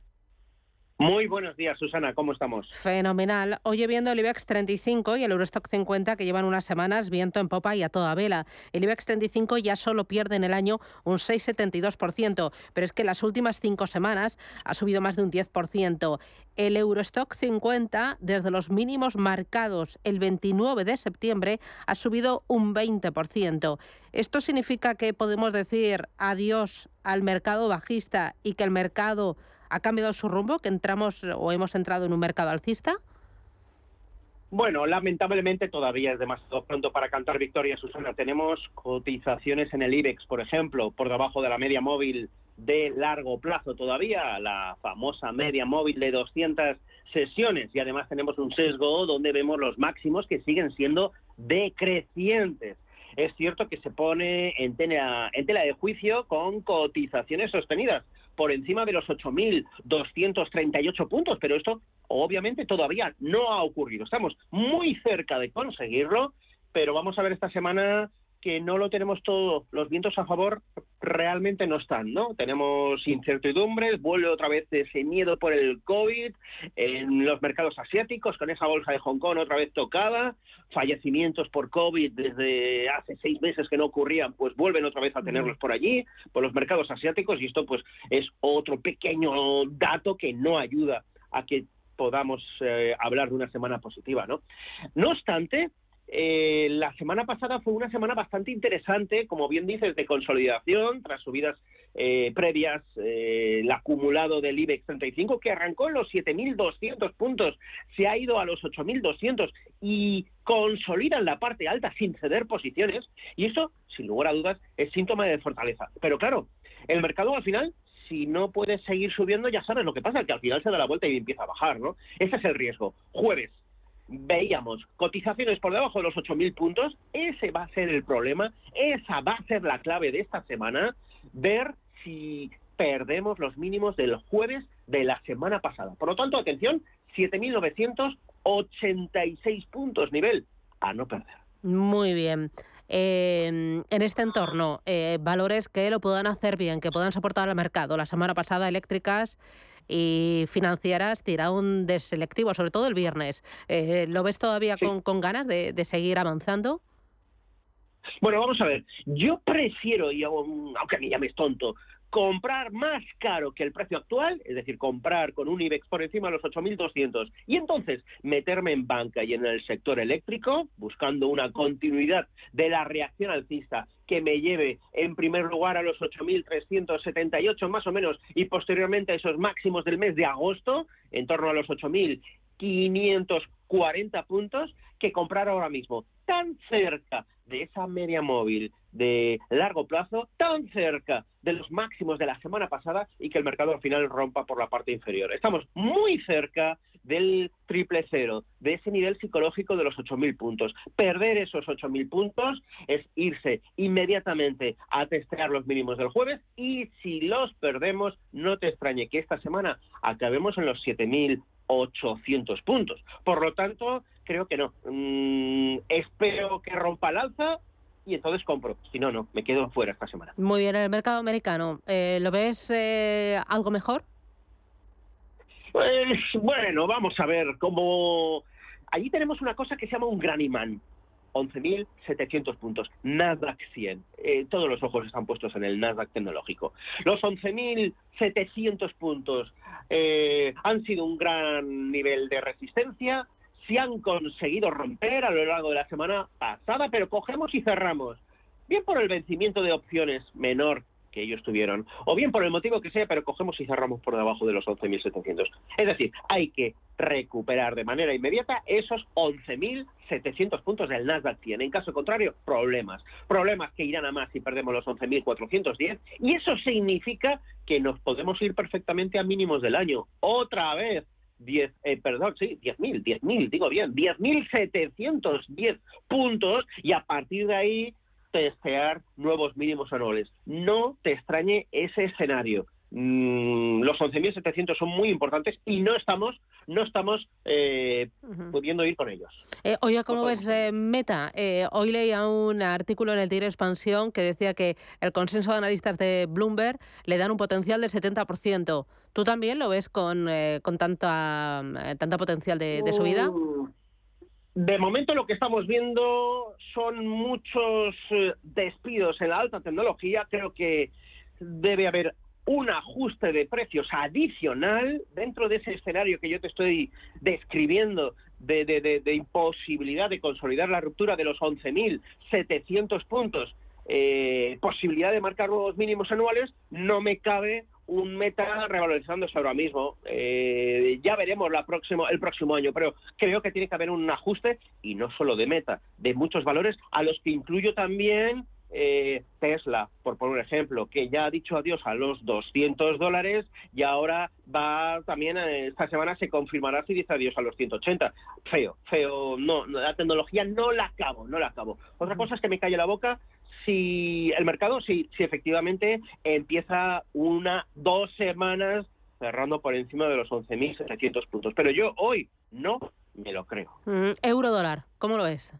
Muy buenos días, Susana, ¿cómo estamos? Fenomenal. Oye, viendo el IBEX 35 y el Eurostock 50 que llevan unas semanas viento en popa y a toda vela. El IBEX 35 ya solo pierde en el año un 6,72%, pero es que las últimas cinco semanas ha subido más de un 10%. El Eurostock 50, desde los mínimos marcados el 29 de septiembre, ha subido un 20%. ¿Esto significa que podemos decir adiós al mercado bajista y que el mercado ha cambiado su rumbo, que entramos o hemos entrado en un mercado alcista? Bueno, lamentablemente todavía es demasiado pronto para cantar victoria, Susana. Tenemos cotizaciones en el IBEX, por ejemplo, por debajo de la media móvil de largo plazo todavía, la famosa media móvil de 200 sesiones. Y además tenemos un sesgo donde vemos los máximos que siguen siendo decrecientes. Es cierto que se pone en tela, en tela de juicio con cotizaciones sostenidas por encima de los 8.238 puntos, pero esto obviamente todavía no ha ocurrido. Estamos muy cerca de conseguirlo, pero vamos a ver esta semana que no lo tenemos todo, los vientos a favor realmente no están, ¿no? Tenemos incertidumbres, vuelve otra vez ese miedo por el COVID en los mercados asiáticos, con esa bolsa de Hong Kong otra vez tocada, fallecimientos por COVID desde hace seis meses que no ocurrían, pues vuelven otra vez a tenerlos por allí, por los mercados asiáticos, y esto pues es otro pequeño dato que no ayuda a que podamos eh, hablar de una semana positiva, ¿no? No obstante, eh, la semana pasada fue una semana bastante interesante, como bien dices, de consolidación tras subidas eh, previas, eh, el acumulado del IBEX 35 que arrancó en los 7.200 puntos, se ha ido a los 8.200 y consolida en la parte alta sin ceder posiciones y eso, sin lugar a dudas, es síntoma de fortaleza. Pero claro, el mercado al final si no puede seguir subiendo, ya sabes lo que pasa, que al final se da la vuelta y empieza a bajar, ¿no? Ese es el riesgo. Jueves, veíamos cotizaciones por debajo de los 8.000 puntos, ese va a ser el problema, esa va a ser la clave de esta semana, ver si perdemos los mínimos del jueves de la semana pasada. Por lo tanto, atención, 7.986 puntos nivel a no perder. Muy bien. Eh, en este entorno, eh, valores que lo puedan hacer bien, que puedan soportar al mercado. La semana pasada, eléctricas y financieras tiraron de selectivo, sobre todo el viernes. Eh, ¿Lo ves todavía con, con, ganas de, de, seguir avanzando? Bueno, vamos a ver. Yo prefiero, y aunque me llames tonto, comprar más caro que el precio actual, es decir, comprar con un IBEX por encima de los 8.200 y entonces meterme en banca y en el sector eléctrico, buscando una continuidad de la reacción alcista que me lleve en primer lugar a los 8.378 más o menos y posteriormente a esos máximos del mes de agosto, en torno a los 8.540 puntos, que comprar ahora mismo tan cerca de esa media móvil de largo plazo, tan cerca de los máximos de la semana pasada y que el mercado al final rompa por la parte inferior. Estamos muy cerca del triple cero, de ese nivel psicológico de los 8.000 puntos. Perder esos 8.000 puntos es irse inmediatamente a testear los mínimos del jueves y si los perdemos, no te extrañe que esta semana acabemos en los 7.000 800 puntos. Por lo tanto, creo que no. Mm, espero que rompa el alza y entonces compro. Si no, no, me quedo fuera esta semana. Muy bien, el mercado americano, eh, ¿lo ves eh, algo mejor? Pues bueno, vamos a ver cómo... Allí tenemos una cosa que se llama un gran imán. 11.700 puntos. Nasdaq 100. Eh, todos los ojos están puestos en el Nasdaq tecnológico. Los 11.700 puntos eh, han sido un gran nivel de resistencia. Se han conseguido romper a lo largo de la semana pasada, pero cogemos y cerramos. Bien por el vencimiento de opciones menor que ellos tuvieron, o bien por el motivo que sea, pero cogemos y cerramos por debajo de los 11.700. Es decir, hay que recuperar de manera inmediata esos 11.700 puntos del Nasdaq 100. En caso contrario, problemas. Problemas que irán a más si perdemos los 11.410 y eso significa que nos podemos ir perfectamente a mínimos del año. Otra vez, 10, eh, perdón, sí, 10.000, 10.000, digo bien, 10.710 puntos y a partir de ahí testear nuevos mínimos anuales. No te extrañe ese escenario. Mm, los 11.700 son muy importantes y no estamos no estamos eh, pudiendo ir con ellos. Eh, oye, ¿cómo ves eh, Meta? Eh, hoy leía un artículo en el Diario Expansión que decía que el consenso de analistas de Bloomberg le dan un potencial del 70%. ¿Tú también lo ves con, con tanta, tanta potencial de, de subida? Mm, de momento lo que estamos viendo son muchos eh, despidos en la alta tecnología. Creo que debe haber un ajuste de precios adicional dentro de ese escenario que yo te estoy describiendo de, imposibilidad de consolidar la ruptura de los 11.700 puntos, eh, posibilidad de marcar nuevos mínimos anuales, no me cabe un meta revalorizándose ahora mismo. Eh, ya veremos la próximo, el próximo año, pero creo que tiene que haber un ajuste, y no solo de meta, de muchos valores, a los que incluyo también eh, Tesla, por poner un ejemplo, que ya ha dicho adiós a los 200 dólares y ahora va también, eh, esta semana se confirmará si dice adiós a los 180. Feo, feo, no, la tecnología no la acabo, no la acabo. Otra cosa es que me calle la boca si el mercado, si, si efectivamente empieza una, dos semanas cerrando por encima de los 11.700 puntos. Pero yo hoy no me lo creo. Mm, euro dólar, ¿cómo lo es?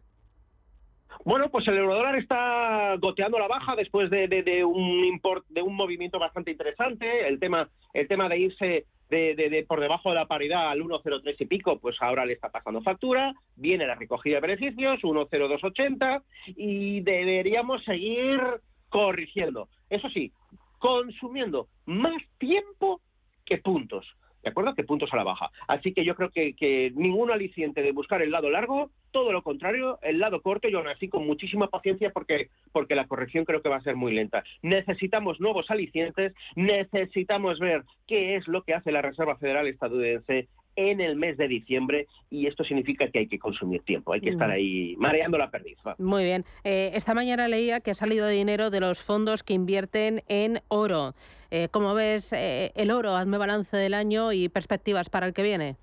Bueno, pues el eurodólar está goteando la baja después de, de, un import, de un movimiento bastante interesante. El tema, el tema de irse de, por debajo de la paridad al 1,03 y pico, pues ahora le está pasando factura, viene la recogida de beneficios, 1,0280 y deberíamos seguir corrigiendo. Eso sí, consumiendo más tiempo que puntos. ¿De acuerdo? Que puntos a la baja. Así que yo creo que, que ningún aliciente de buscar el lado largo, todo lo contrario, el lado corto, y aún así con muchísima paciencia porque, porque la corrección creo que va a ser muy lenta. Necesitamos nuevos alicientes, necesitamos ver qué es lo que hace la Reserva Federal estadounidense en el mes de diciembre y esto significa que hay que consumir tiempo, hay que estar mm. ahí mareando la perdiz. Muy bien. Eh, esta mañana leía que ha salido dinero de los fondos que invierten en oro. Eh, ¿Cómo ves eh, el oro? Hazme balance del año y perspectivas para el que viene.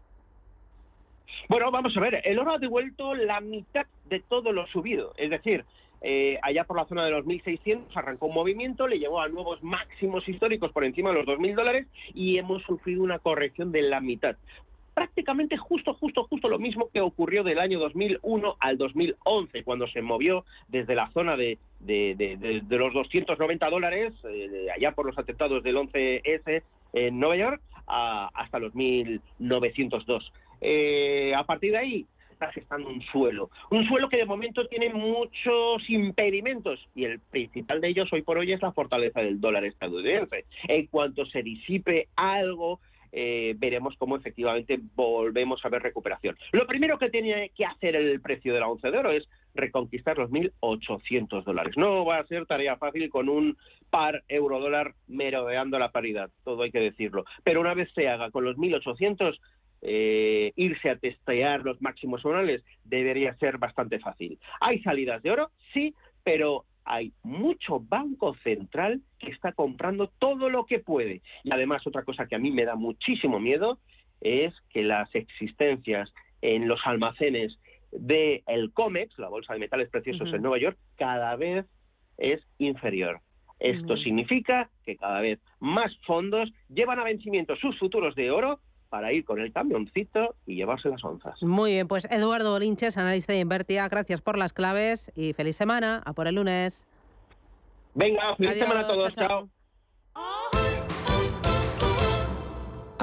Bueno, vamos a ver, el oro ha devuelto la mitad de todo lo subido, es decir, eh, allá por la zona de los 1.600 arrancó un movimiento, le llevó a nuevos máximos históricos por encima de los 2.000 dólares y hemos sufrido una corrección de la mitad prácticamente justo, justo, justo lo mismo que ocurrió del año 2001 al 2011, cuando se movió desde la zona de, de, los 290 dólares, eh, allá por los atentados del 11S en Nueva York, hasta los 1902. Eh, a partir de ahí, está gestando un suelo. Un suelo que de momento tiene muchos impedimentos y el principal de ellos hoy por hoy es la fortaleza del dólar estadounidense. En cuanto se disipe algo eh, veremos cómo efectivamente volvemos a ver recuperación. Lo primero que tiene que hacer el precio de la once de oro es reconquistar los 1.800 dólares. No va a ser tarea fácil con un par euro-dólar merodeando la paridad, todo hay que decirlo. Pero una vez se haga con los 1.800, eh, irse a testear los máximos anuales debería ser bastante fácil. ¿Hay salidas de oro? Sí, pero hay mucho banco central que está comprando todo lo que puede. Y además otra cosa que a mí me da muchísimo miedo es que las existencias en los almacenes del el COMEX, la Bolsa de Metales Preciosos en Nueva York, cada vez es inferior. Esto significa que cada vez más fondos llevan a vencimiento sus futuros de oro para ir con el camioncito y llevarse las onzas. Muy bien, pues Eduardo Bolinches, analista de Invertia, gracias por las claves y feliz semana. A por el lunes. Venga, feliz Adiós, semana a todos. chao, chao.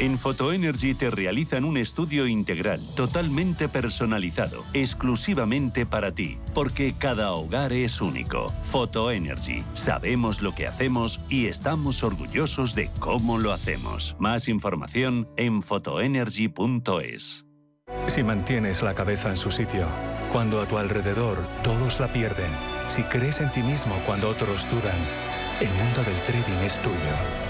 En Photoenergy te realizan un estudio integral, totalmente personalizado, exclusivamente para ti, porque cada hogar es único. Photoenergy. Sabemos lo que hacemos y estamos orgullosos de cómo lo hacemos. Más información en photoenergy.es. Si mantienes la cabeza en su sitio, cuando a tu alrededor todos la pierden, si crees en ti mismo cuando otros dudan, el mundo del trading es tuyo.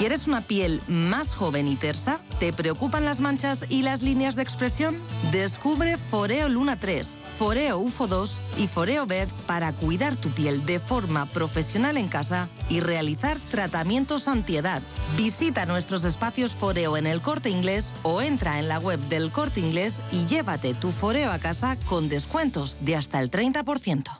¿Quieres una piel más joven y tersa? ¿Te preocupan las manchas y las líneas de expresión? Descubre Foreo Luna 3, Foreo UFO 2 y Foreo Ver para cuidar tu piel de forma profesional en casa y realizar tratamientos antiedad. Visita nuestros espacios Foreo en el Corte Inglés o entra en la web del Corte Inglés y llévate tu Foreo a casa con descuentos de hasta el 30%.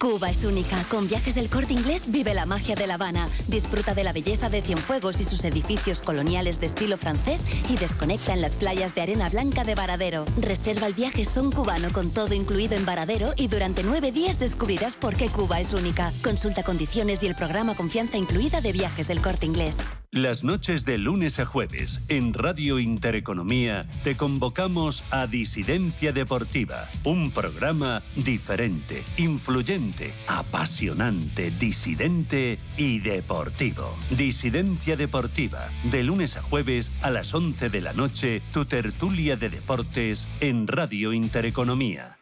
Cuba es única. Con viajes del corte inglés vive la magia de La Habana. Disfruta de la belleza de Cienfuegos y sus edificios coloniales de estilo francés y desconecta en las playas de arena blanca de Varadero. Reserva el viaje son cubano con todo incluido en Varadero y durante nueve días descubrirás por qué Cuba es única. Consulta condiciones y el programa Confianza incluida de viajes del corte inglés. Las noches de lunes a jueves en Radio Intereconomía te convocamos a Disidencia Deportiva, un programa diferente, influyente, apasionante, disidente y deportivo. Disidencia Deportiva, de lunes a jueves a las 11 de la noche, tu tertulia de deportes en Radio Intereconomía.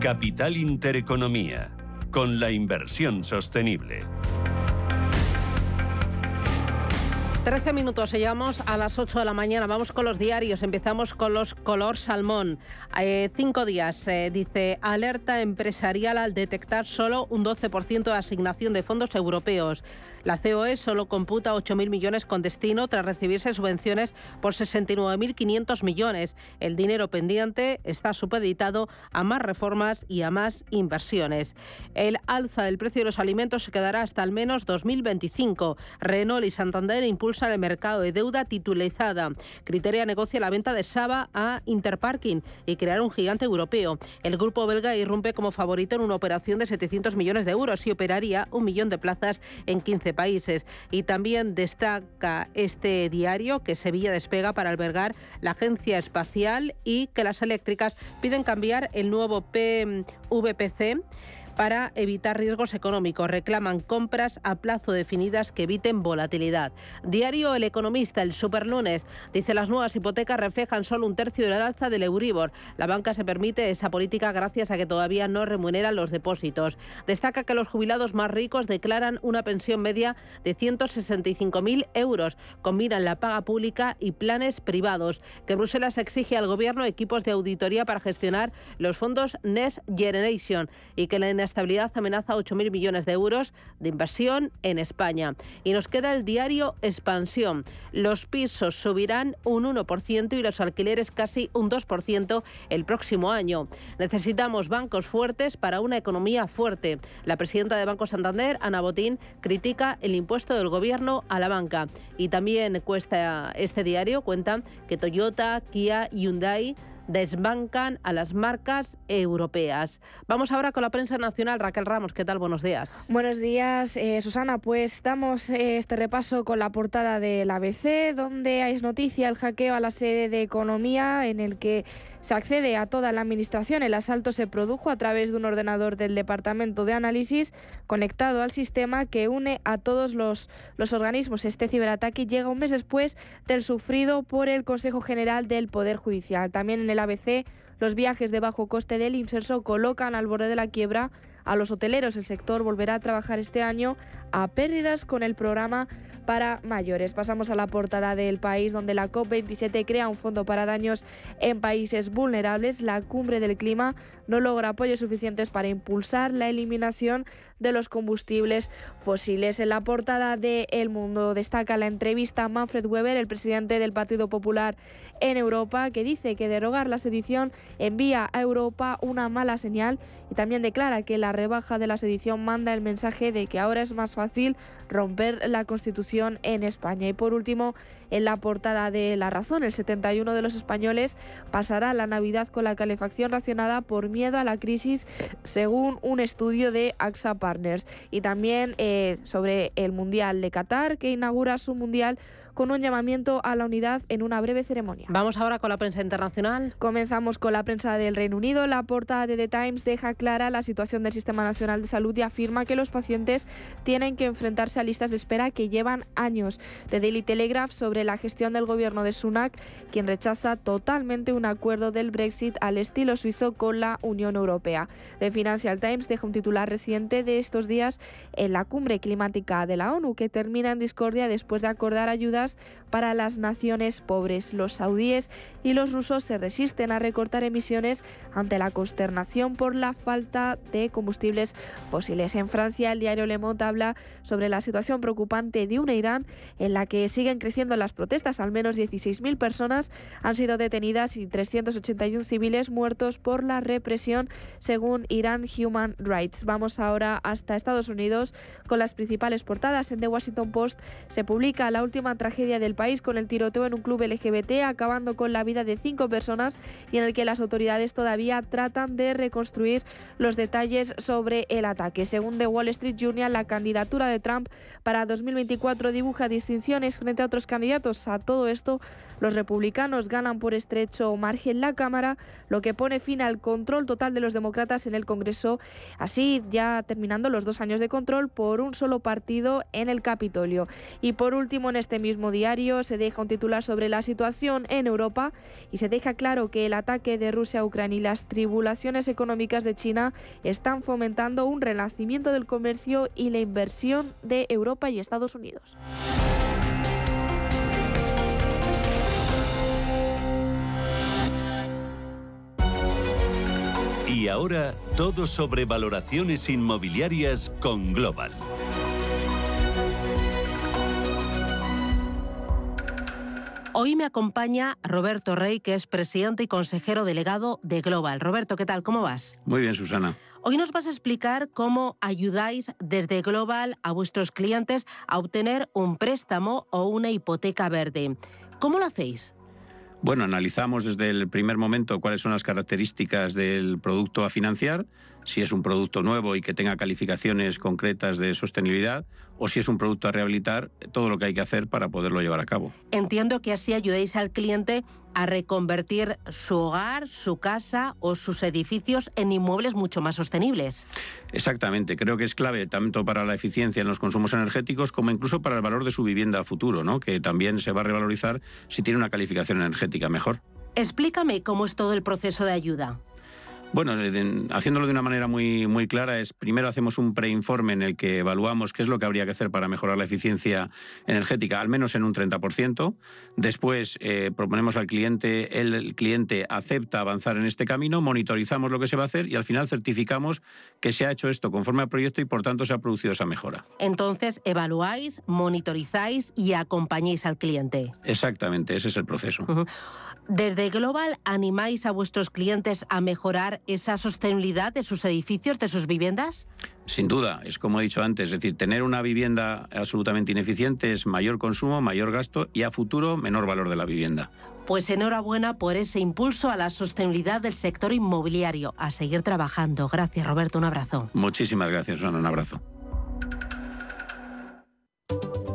Capital Intereconomía, con la inversión sostenible. 13 minutos, llegamos a las 8 de la mañana. Vamos con los diarios. Empezamos con los color salmón. Eh, cinco días, eh, dice, alerta empresarial al detectar solo un 12% de asignación de fondos europeos. La COE solo computa 8.000 millones con destino tras recibirse subvenciones por 69.500 millones. El dinero pendiente está supeditado a más reformas y a más inversiones. El alza del precio de los alimentos se quedará hasta al menos 2025. Renault y Santander impulsan el mercado de deuda titulizada. Criteria negocia la venta de Saba a Interparking y crear un gigante europeo. El grupo belga irrumpe como favorito en una operación de 700 millones de euros y operaría un millón de plazas en 15 países. Y también destaca este diario que Sevilla despega para albergar la agencia espacial y que las eléctricas piden cambiar el nuevo PVPC para evitar riesgos económicos. Reclaman compras a plazo definidas que eviten volatilidad. Diario El Economista, el superlunes, dice las nuevas hipotecas reflejan solo un tercio del alza del Euribor. La banca se permite esa política gracias a que todavía no remuneran los depósitos. Destaca que los jubilados más ricos declaran una pensión media de 165.000 euros. Combinan la paga pública y planes privados. Que Bruselas exige al gobierno equipos de auditoría para gestionar los fondos Next Generation y que la inestabilidad amenaza 8.000 millones de euros de inversión en España. Y nos queda el diario Expansión. Los pisos subirán un 1% y los alquileres casi un 2% el próximo año. Necesitamos bancos fuertes para una economía fuerte. La presidenta de Banco Santander, Ana Botín, critica el impuesto del gobierno a la banca. Y también cuesta este diario cuenta que Toyota, Kia Hyundai desbancan a las marcas europeas. Vamos ahora con la prensa nacional. Raquel Ramos, ¿qué tal? Buenos días. Buenos días, eh, Susana. Pues damos eh, este repaso con la portada del ABC, donde hay noticia el hackeo a la sede de Economía, en el que se accede a toda la administración. El asalto se produjo a través de un ordenador del Departamento de Análisis conectado al sistema que une a todos los, los organismos. Este ciberataque llega un mes después del sufrido por el Consejo General del Poder Judicial. También en el ABC, los viajes de bajo coste del Inserso colocan al borde de la quiebra a los hoteleros. El sector volverá a trabajar este año a pérdidas con el programa para mayores. Pasamos a la portada del país donde la COP27 crea un fondo para daños en países vulnerables. La cumbre del clima no logra apoyos suficientes para impulsar la eliminación de los combustibles fósiles. En la portada de El Mundo destaca la entrevista a Manfred Weber, el presidente del Partido Popular en Europa, que dice que derogar la sedición envía a Europa una mala señal y también declara que la rebaja de la sedición manda el mensaje de que ahora es más fácil romper la Constitución en España. Y por último, en la portada de La Razón, el 71 de los españoles pasará la Navidad con la calefacción racionada por miedo a la crisis, según un estudio de AXA Partners. Y también eh, sobre el Mundial de Qatar, que inaugura su Mundial con un llamamiento a la unidad en una breve ceremonia. Vamos ahora con la prensa internacional. Comenzamos con la prensa del Reino Unido. La portada de The Times deja clara la situación del Sistema Nacional de Salud y afirma que los pacientes tienen que enfrentarse a listas de espera que llevan años. The Daily Telegraph sobre la gestión del gobierno de Sunak, quien rechaza totalmente un acuerdo del Brexit al estilo suizo con la Unión Europea. The Financial Times deja un titular reciente de estos días en la cumbre climática de la ONU que termina en discordia después de acordar ayudas para las naciones pobres. Los saudíes y los rusos se resisten a recortar emisiones ante la consternación por la falta de combustibles fósiles. En Francia, el diario Le Monde habla sobre la situación preocupante de una Irán en la que siguen creciendo las protestas. Al menos 16.000 personas han sido detenidas y 381 civiles muertos por la represión, según Iran Human Rights. Vamos ahora hasta Estados Unidos con las principales portadas. En The Washington Post se publica la última tragedia del país con el tiroteo en un club LGBT, acabando con la vida de cinco personas y en el que las autoridades todavía tratan de reconstruir los detalles sobre el ataque. Según The Wall Street Journal, la candidatura de Trump para 2024 dibuja distinciones frente a otros candidatos. A todo esto, los republicanos ganan por estrecho margen la Cámara, lo que pone fin al control total de los demócratas en el Congreso, así ya terminando los dos años de control por un solo partido en el Capitolio. Y por último, en este mismo diario se deja un titular sobre la situación en Europa y se deja claro que el ataque de Rusia a Ucrania y las tribulaciones económicas de China están fomentando un renacimiento del comercio y la inversión de Europa y Estados Unidos. Y ahora todo sobre valoraciones inmobiliarias con Global. Hoy me acompaña Roberto Rey, que es presidente y consejero delegado de Global. Roberto, ¿qué tal? ¿Cómo vas? Muy bien, Susana. Hoy nos vas a explicar cómo ayudáis desde Global a vuestros clientes a obtener un préstamo o una hipoteca verde. ¿Cómo lo hacéis? Bueno, analizamos desde el primer momento cuáles son las características del producto a financiar, si es un producto nuevo y que tenga calificaciones concretas de sostenibilidad, o si es un producto a rehabilitar, todo lo que hay que hacer para poderlo llevar a cabo. Entiendo que así ayudéis al cliente a reconvertir su hogar, su casa o sus edificios en inmuebles mucho más sostenibles. Exactamente, creo que es clave tanto para la eficiencia en los consumos energéticos como incluso para el valor de su vivienda a futuro, ¿no? que también se va a revalorizar si tiene una calificación energética mejor. Explícame cómo es todo el proceso de ayuda. Bueno, haciéndolo de una manera muy, muy clara, es primero hacemos un preinforme en el que evaluamos qué es lo que habría que hacer para mejorar la eficiencia energética, al menos en un 30%. Después eh, proponemos al cliente, el, el cliente acepta avanzar en este camino, monitorizamos lo que se va a hacer y al final certificamos que se ha hecho esto conforme al proyecto y por tanto se ha producido esa mejora. Entonces, evaluáis, monitorizáis y acompañáis al cliente. Exactamente, ese es el proceso. Desde Global, ¿animáis a vuestros clientes a mejorar esa sostenibilidad de sus edificios, de sus viviendas? Sin duda, es como he dicho antes, es decir, tener una vivienda absolutamente ineficiente es mayor consumo, mayor gasto y a futuro menor valor de la vivienda. Pues enhorabuena por ese impulso a la sostenibilidad del sector inmobiliario. A seguir trabajando. Gracias, Roberto. Un abrazo. Muchísimas gracias, Susana, un abrazo.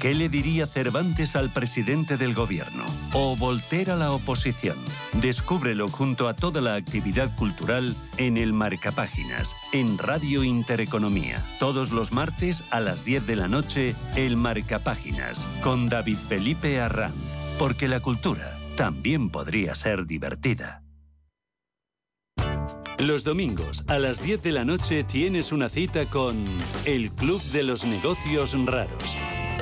¿Qué le diría Cervantes al presidente del gobierno? ¿O Voltaire a la oposición? Descúbrelo junto a toda la actividad cultural en el Marcapáginas, en Radio Intereconomía. Todos los martes a las 10 de la noche, el Marcapáginas, con David Felipe Arranz. Porque la cultura también podría ser divertida. Los domingos a las 10 de la noche tienes una cita con El Club de los Negocios Raros.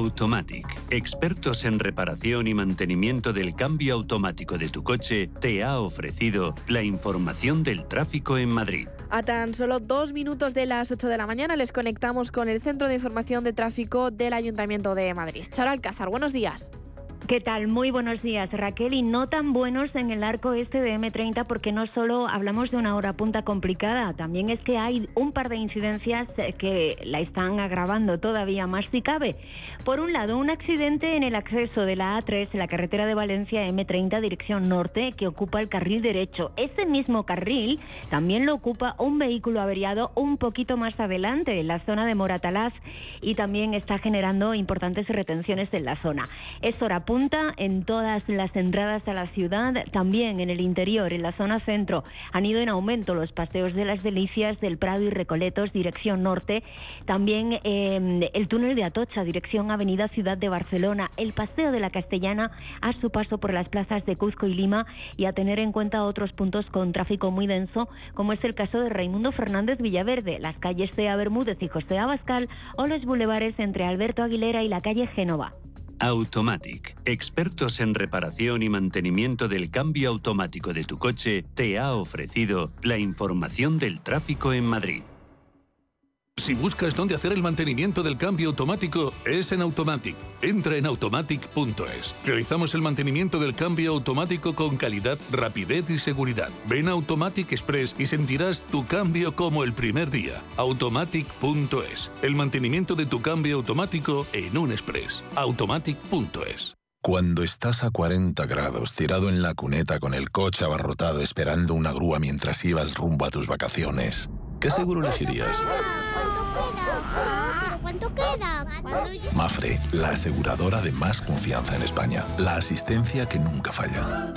Automatic, expertos en reparación y mantenimiento del cambio automático de tu coche, te ha ofrecido la información del tráfico en Madrid. A tan solo dos minutos de las 8 de la mañana les conectamos con el Centro de Información de Tráfico del Ayuntamiento de Madrid. Charo Alcázar, buenos días. ¿Qué tal? Muy buenos días, Raquel. Y no tan buenos en el arco este de M30 porque no solo hablamos de una hora punta complicada, también es que hay un par de incidencias eh, que la están agravando todavía más si cabe. Por un lado, un accidente en el acceso de la A3 en la carretera de Valencia M30 dirección norte que ocupa el carril derecho. Ese mismo carril también lo ocupa un vehículo averiado un poquito más adelante en la zona de Moratalaz y también está generando importantes retenciones en la zona. Es hora en todas las entradas a la ciudad, también en el interior, en la zona centro. Han ido en aumento los paseos de las Delicias del Prado y Recoletos, dirección norte. También eh, el túnel de Atocha, dirección Avenida Ciudad de Barcelona. El paseo de la Castellana a su paso por las plazas de Cuzco y Lima y a tener en cuenta otros puntos con tráfico muy denso, como es el caso de Raimundo Fernández Villaverde, las calles Cea Bermúdez y José Abascal o los bulevares entre Alberto Aguilera y la calle Génova. Automatic, expertos en reparación y mantenimiento del cambio automático de tu coche, te ha ofrecido la información del tráfico en Madrid. Si buscas dónde hacer el mantenimiento del cambio automático, es en Automatic. Entra en automatic.es. Realizamos el mantenimiento del cambio automático con calidad, rapidez y seguridad. Ven Automatic Express y sentirás tu cambio como el primer día. Automatic.es. El mantenimiento de tu cambio automático en un express. Automatic.es. Cuando estás a 40 grados tirado en la cuneta con el coche abarrotado esperando una grúa mientras ibas rumbo a tus vacaciones, ¿qué seguro elegirías? ¿Cuánto queda? Mafre, la aseguradora de más confianza en España. La asistencia que nunca falla.